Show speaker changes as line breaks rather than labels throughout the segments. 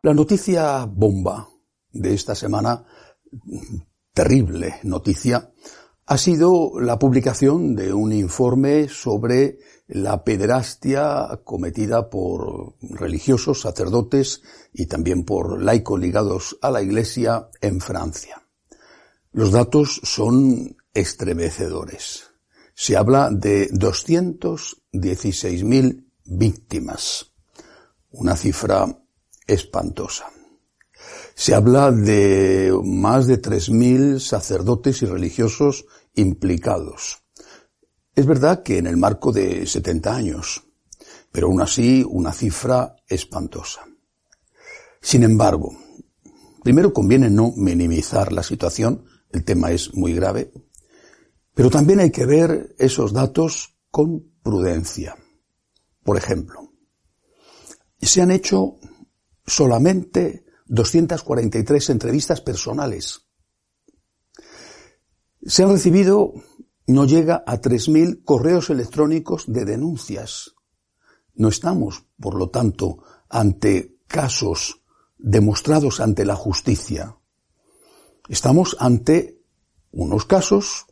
La noticia bomba de esta semana, terrible noticia, ha sido la publicación de un informe sobre la pederastia cometida por religiosos, sacerdotes y también por laicos ligados a la Iglesia en Francia. Los datos son estremecedores. Se habla de 216.000 víctimas, una cifra espantosa. Se habla de más de 3.000 sacerdotes y religiosos implicados. Es verdad que en el marco de 70 años, pero aún así una cifra espantosa. Sin embargo, primero conviene no minimizar la situación, el tema es muy grave, pero también hay que ver esos datos con prudencia. Por ejemplo, se han hecho solamente 243 entrevistas personales. Se han recibido, no llega a 3.000 correos electrónicos de denuncias. No estamos, por lo tanto, ante casos demostrados ante la justicia. Estamos ante unos casos,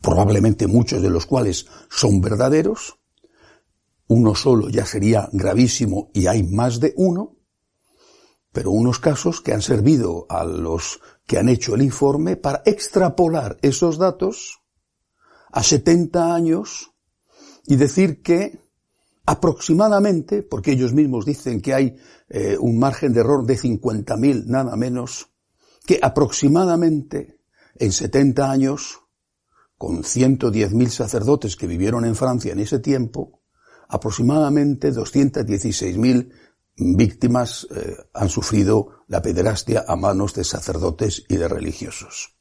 probablemente muchos de los cuales son verdaderos, uno solo ya sería gravísimo y hay más de uno, pero unos casos que han servido a los que han hecho el informe para extrapolar esos datos a 70 años y decir que aproximadamente, porque ellos mismos dicen que hay eh, un margen de error de 50.000 nada menos, que aproximadamente en 70 años, con 110.000 sacerdotes que vivieron en Francia en ese tiempo, aproximadamente 216.000 víctimas eh, han sufrido la pederastia a manos de sacerdotes y de religiosos.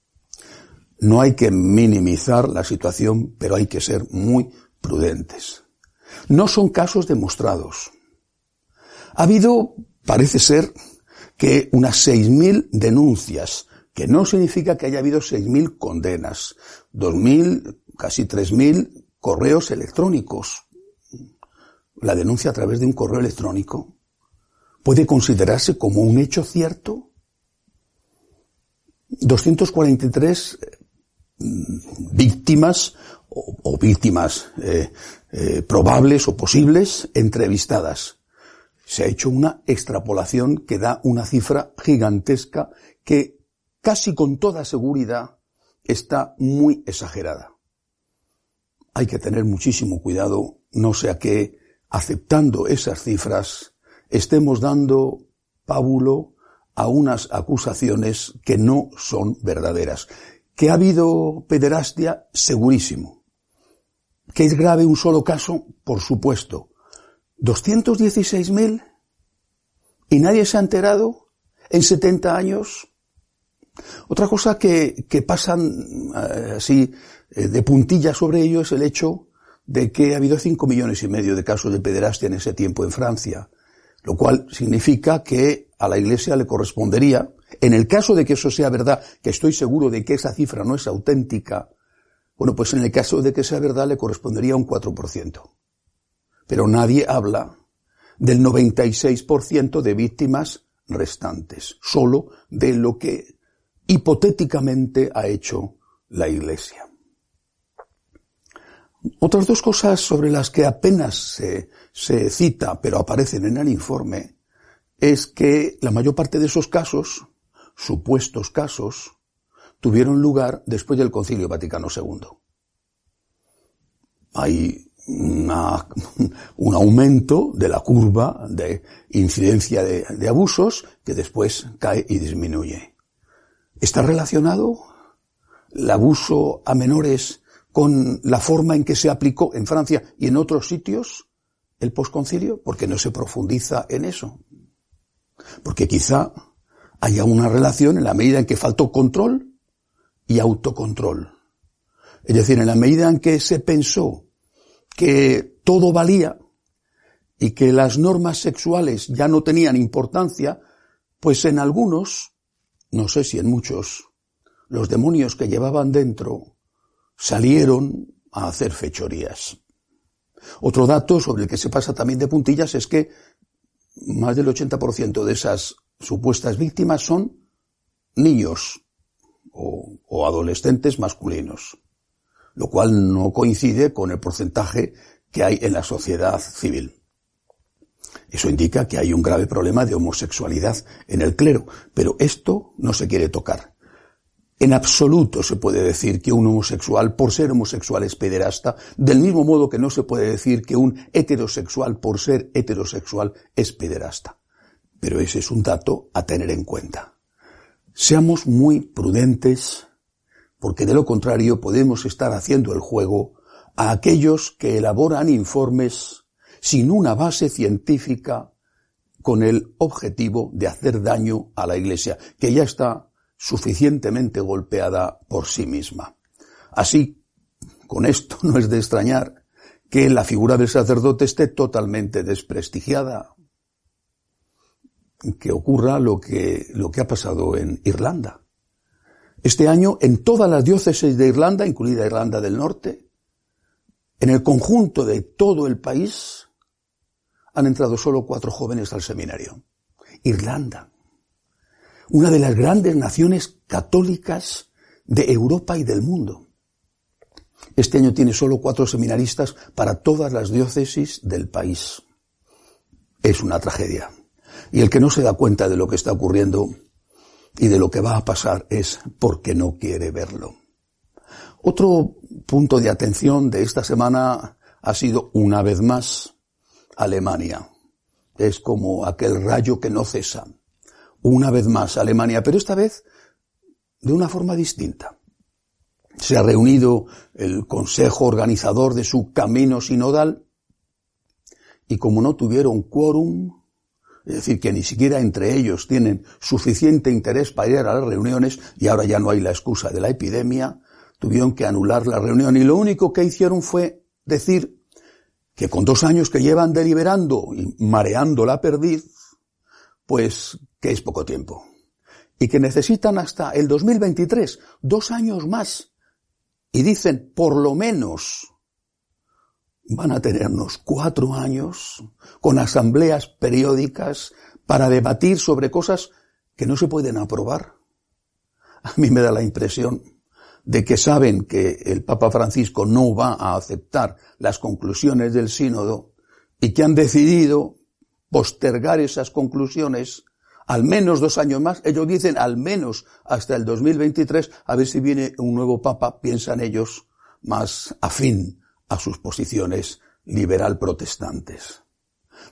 No hay que minimizar la situación, pero hay que ser muy prudentes. No son casos demostrados. Ha habido, parece ser, que unas 6.000 denuncias, que no significa que haya habido 6.000 condenas, 2.000, casi 3.000 correos electrónicos. La denuncia a través de un correo electrónico puede considerarse como un hecho cierto. 243 mm, víctimas o, víctimas eh, eh, probables o posibles entrevistadas. Se ha hecho una extrapolación que da una cifra gigantesca que casi con toda seguridad está muy exagerada. Hay que tener muchísimo cuidado, no sea que aceptando esas cifras estemos dando pábulo a unas acusaciones que no son verdaderas. Que ha habido pederastia, segurísimo. Que es grave un solo caso, por supuesto. 216.000 y nadie se ha enterado en 70 años. Otra cosa que, que pasan eh, así eh, de puntilla sobre ello es el hecho de que ha habido 5 millones y medio de casos de pederastia en ese tiempo en Francia lo cual significa que a la Iglesia le correspondería, en el caso de que eso sea verdad, que estoy seguro de que esa cifra no es auténtica, bueno, pues en el caso de que sea verdad le correspondería un 4%. Pero nadie habla del 96% de víctimas restantes, solo de lo que hipotéticamente ha hecho la Iglesia. Otras dos cosas sobre las que apenas se, cita, pero aparecen en el informe, es que la mayor parte de esos casos, supuestos casos, tuvieron lugar después del Concilio Vaticano II. Hay un aumento de la curva de incidencia de, de abusos que después cae y disminuye. ¿Está relacionado el abuso a menores con la forma en que se aplicó en Francia y en otros sitios el posconcilio, porque no se profundiza en eso. Porque quizá haya una relación en la medida en que faltó control y autocontrol. Es decir, en la medida en que se pensó que todo valía y que las normas sexuales ya no tenían importancia, pues en algunos, no sé si en muchos, los demonios que llevaban dentro salieron a hacer fechorías. Otro dato sobre el que se pasa también de puntillas es que más del 80% de esas supuestas víctimas son niños o, o, adolescentes masculinos, lo cual no coincide con el porcentaje que hay en la sociedad civil. Eso indica que hay un grave problema de homosexualidad en el clero, pero esto no se quiere tocar. En absoluto se puede decir que un homosexual por ser homosexual es pederasta, del mismo modo que no se puede decir que un heterosexual por ser heterosexual es pederasta. Pero ese es un dato a tener en cuenta. Seamos muy prudentes, porque de lo contrario podemos estar haciendo el juego a aquellos que elaboran informes sin una base científica con el objetivo de hacer daño a la Iglesia, que ya está suficientemente golpeada por sí misma. Así, con esto no es de extrañar que la figura del sacerdote esté totalmente desprestigiada. Que ocurra lo que, lo que ha pasado en Irlanda. Este año, en todas las diócesis de Irlanda, incluida Irlanda del Norte, en el conjunto de todo el país, han entrado solo cuatro jóvenes al seminario. Irlanda una de las grandes naciones católicas de Europa y del mundo. Este año tiene solo cuatro seminaristas para todas las diócesis del país. Es una tragedia. Y el que no se da cuenta de lo que está ocurriendo y de lo que va a pasar es porque no quiere verlo. Otro punto de atención de esta semana ha sido una vez más Alemania. Es como aquel rayo que no cesa una vez más Alemania, pero esta vez de una forma distinta. Se ha reunido el consejo organizador de su camino sinodal y como no tuvieron quórum, es decir, que ni siquiera entre ellos tienen suficiente interés para ir a las reuniones y ahora ya no hay la excusa de la epidemia, tuvieron que anular la reunión y lo único que hicieron fue decir que con dos años que llevan deliberando y mareando la perdiz, pues que es poco tiempo. Y que necesitan hasta el 2023, dos años más. Y dicen, por lo menos, van a tenernos cuatro años con asambleas periódicas para debatir sobre cosas que no se pueden aprobar. A mí me da la impresión de que saben que el Papa Francisco no va a aceptar las conclusiones del sínodo y que han decidido postergar esas conclusiones al menos dos años más, ellos dicen al menos hasta el 2023, a ver si viene un nuevo papa, piensan ellos, más afín a sus posiciones liberal protestantes.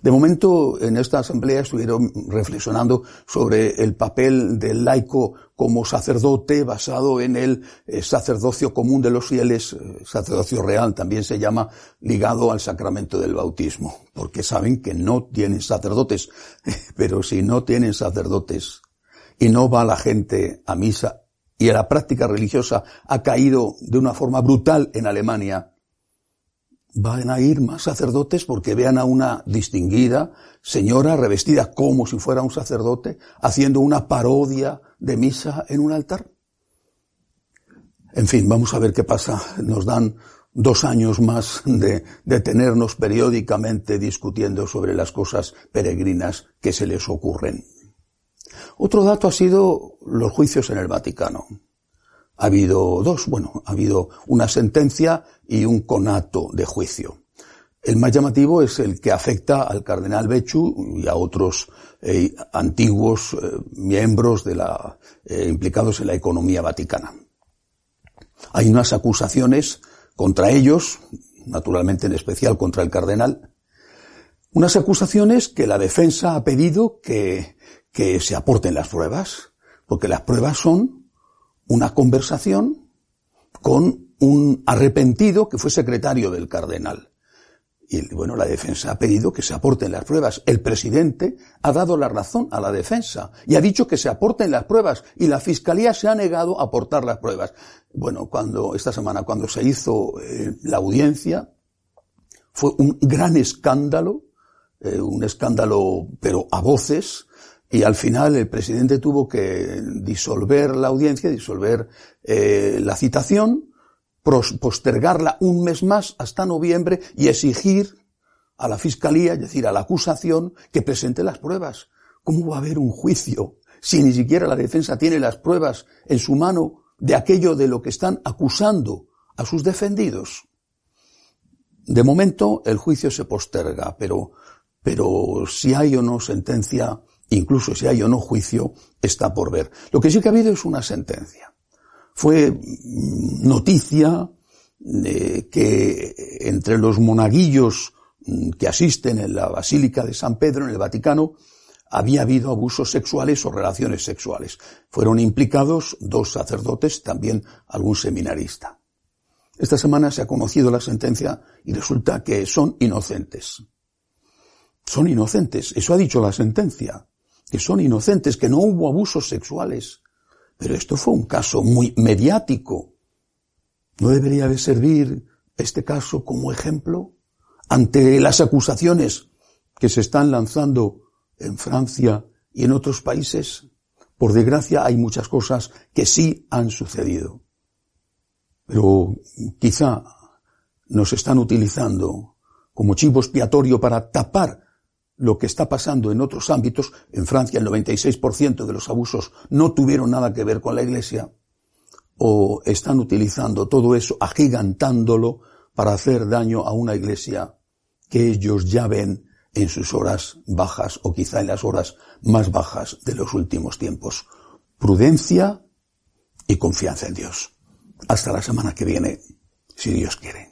De momento, en esta asamblea estuvieron reflexionando sobre el papel del laico como sacerdote basado en el eh, sacerdocio común de los fieles, eh, sacerdocio real también se llama, ligado al sacramento del bautismo, porque saben que no tienen sacerdotes, pero si no tienen sacerdotes y no va la gente a misa y la práctica religiosa ha caído de una forma brutal en Alemania, van a ir más sacerdotes porque vean a una distinguida señora revestida como si fuera un sacerdote haciendo una parodia de misa en un altar. En fin, vamos a ver qué pasa. Nos dan dos años más de, tenernos periódicamente discutiendo sobre las cosas peregrinas que se les ocurren. Otro dato ha sido los juicios en el Vaticano. Ha habido dos, bueno, ha habido una sentencia y un conato de juicio. El más llamativo es el que afecta al cardenal Bechu y a otros eh, antiguos eh, miembros de la, eh, implicados en la economía vaticana. Hay unas acusaciones contra ellos, naturalmente en especial contra el cardenal, unas acusaciones que la defensa ha pedido que, que se aporten las pruebas, porque las pruebas son una conversación con un arrepentido que fue secretario del cardenal. Y bueno, la defensa ha pedido que se aporten las pruebas. El presidente ha dado la razón a la defensa y ha dicho que se aporten las pruebas y la fiscalía se ha negado a aportar las pruebas. Bueno, cuando, esta semana, cuando se hizo eh, la audiencia, fue un gran escándalo, eh, un escándalo, pero a voces, y al final el presidente tuvo que disolver la audiencia, disolver eh, la citación, postergarla un mes más hasta noviembre y exigir a la fiscalía, es decir, a la acusación, que presente las pruebas. ¿Cómo va a haber un juicio si ni siquiera la defensa tiene las pruebas en su mano de aquello de lo que están acusando a sus defendidos? De momento el juicio se posterga, pero, pero si hay o no sentencia, incluso si hay o no juicio, está por ver. Lo que sí que ha habido es una sentencia. Fue noticia de que entre los monaguillos que asisten en la Basílica de San Pedro, en el Vaticano, había habido abusos sexuales o relaciones sexuales. Fueron implicados dos sacerdotes, también algún seminarista. Esta semana se ha conocido la sentencia y resulta que son inocentes. Son inocentes, eso ha dicho la sentencia, que son inocentes, que no hubo abusos sexuales. Pero esto fue un caso muy mediático. ¿No debería de servir este caso como ejemplo ante las acusaciones que se están lanzando en Francia y en otros países, por desgracia hay muchas cosas que sí han sucedido. Pero quizá nos están utilizando como chivo expiatorio para tapar lo que está pasando en otros ámbitos. En Francia el 96% de los abusos no tuvieron nada que ver con la Iglesia. O están utilizando todo eso, agigantándolo para hacer daño a una Iglesia que ellos ya ven en sus horas bajas o quizá en las horas más bajas de los últimos tiempos. Prudencia y confianza en Dios. Hasta la semana que viene, si Dios quiere.